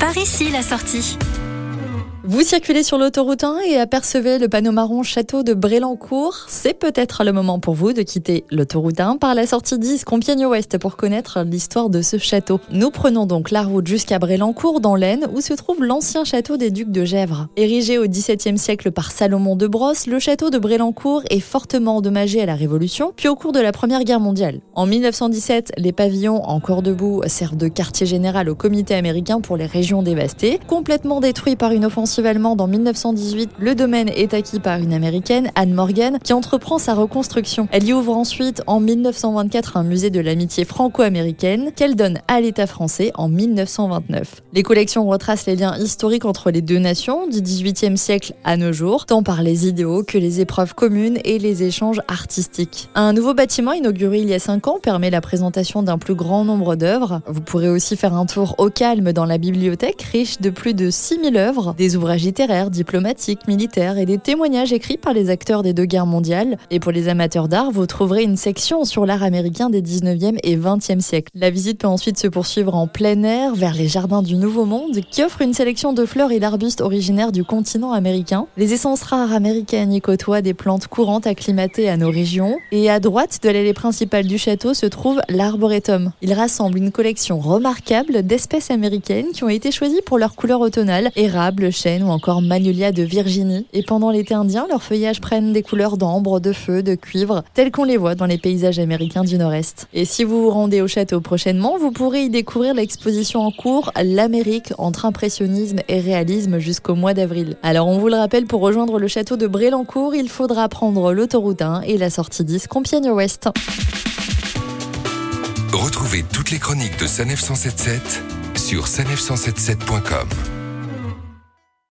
Par ici, la sortie. Vous circulez sur l'autoroute 1 et apercevez le panneau marron château de Brélancourt. C'est peut-être le moment pour vous de quitter l'autoroute 1 par la sortie 10 Compiègne-Ouest pour connaître l'histoire de ce château. Nous prenons donc la route jusqu'à Brélancourt dans l'Aisne où se trouve l'ancien château des ducs de Gèvres. Érigé au XVIIe siècle par Salomon de Brosse, le château de Brélancourt est fortement endommagé à la Révolution puis au cours de la Première Guerre mondiale. En 1917, les pavillons encore debout servent de quartier général au comité américain pour les régions dévastées, complètement détruits par une offensive allemande en 1918, le domaine est acquis par une américaine, Anne Morgan, qui entreprend sa reconstruction. Elle y ouvre ensuite en 1924 un musée de l'amitié franco-américaine qu'elle donne à l'État français en 1929. Les collections retracent les liens historiques entre les deux nations du XVIIIe siècle à nos jours, tant par les idéaux que les épreuves communes et les échanges artistiques. Un nouveau bâtiment inauguré il y a 5 ans permet la présentation d'un plus grand nombre d'œuvres. Vous pourrez aussi faire un tour au calme dans la bibliothèque, riche de plus de 6000 œuvres, ouvrages littéraires, diplomatiques, militaires et des témoignages écrits par les acteurs des deux guerres mondiales. Et pour les amateurs d'art, vous trouverez une section sur l'art américain des 19e et 20e siècles. La visite peut ensuite se poursuivre en plein air vers les jardins du Nouveau Monde qui offrent une sélection de fleurs et d'arbustes originaires du continent américain. Les essences rares américaines y côtoient des plantes courantes acclimatées à nos régions. Et à droite de l'allée principale du château se trouve l'arboretum. Il rassemble une collection remarquable d'espèces américaines qui ont été choisies pour leur couleur automnale, érable, chêne, ou encore magnolia de Virginie. Et pendant l'été indien, leurs feuillages prennent des couleurs d'ambre, de feu, de cuivre, telles qu'on les voit dans les paysages américains du Nord-Est. Et si vous vous rendez au château prochainement, vous pourrez y découvrir l'exposition en cours L'Amérique entre impressionnisme et réalisme jusqu'au mois d'avril. Alors on vous le rappelle, pour rejoindre le château de Brélancourt, il faudra prendre l'autoroute 1 et la sortie 10 Compiègne-Ouest. Retrouvez toutes les chroniques de Sanef 177 sur sanef177.com.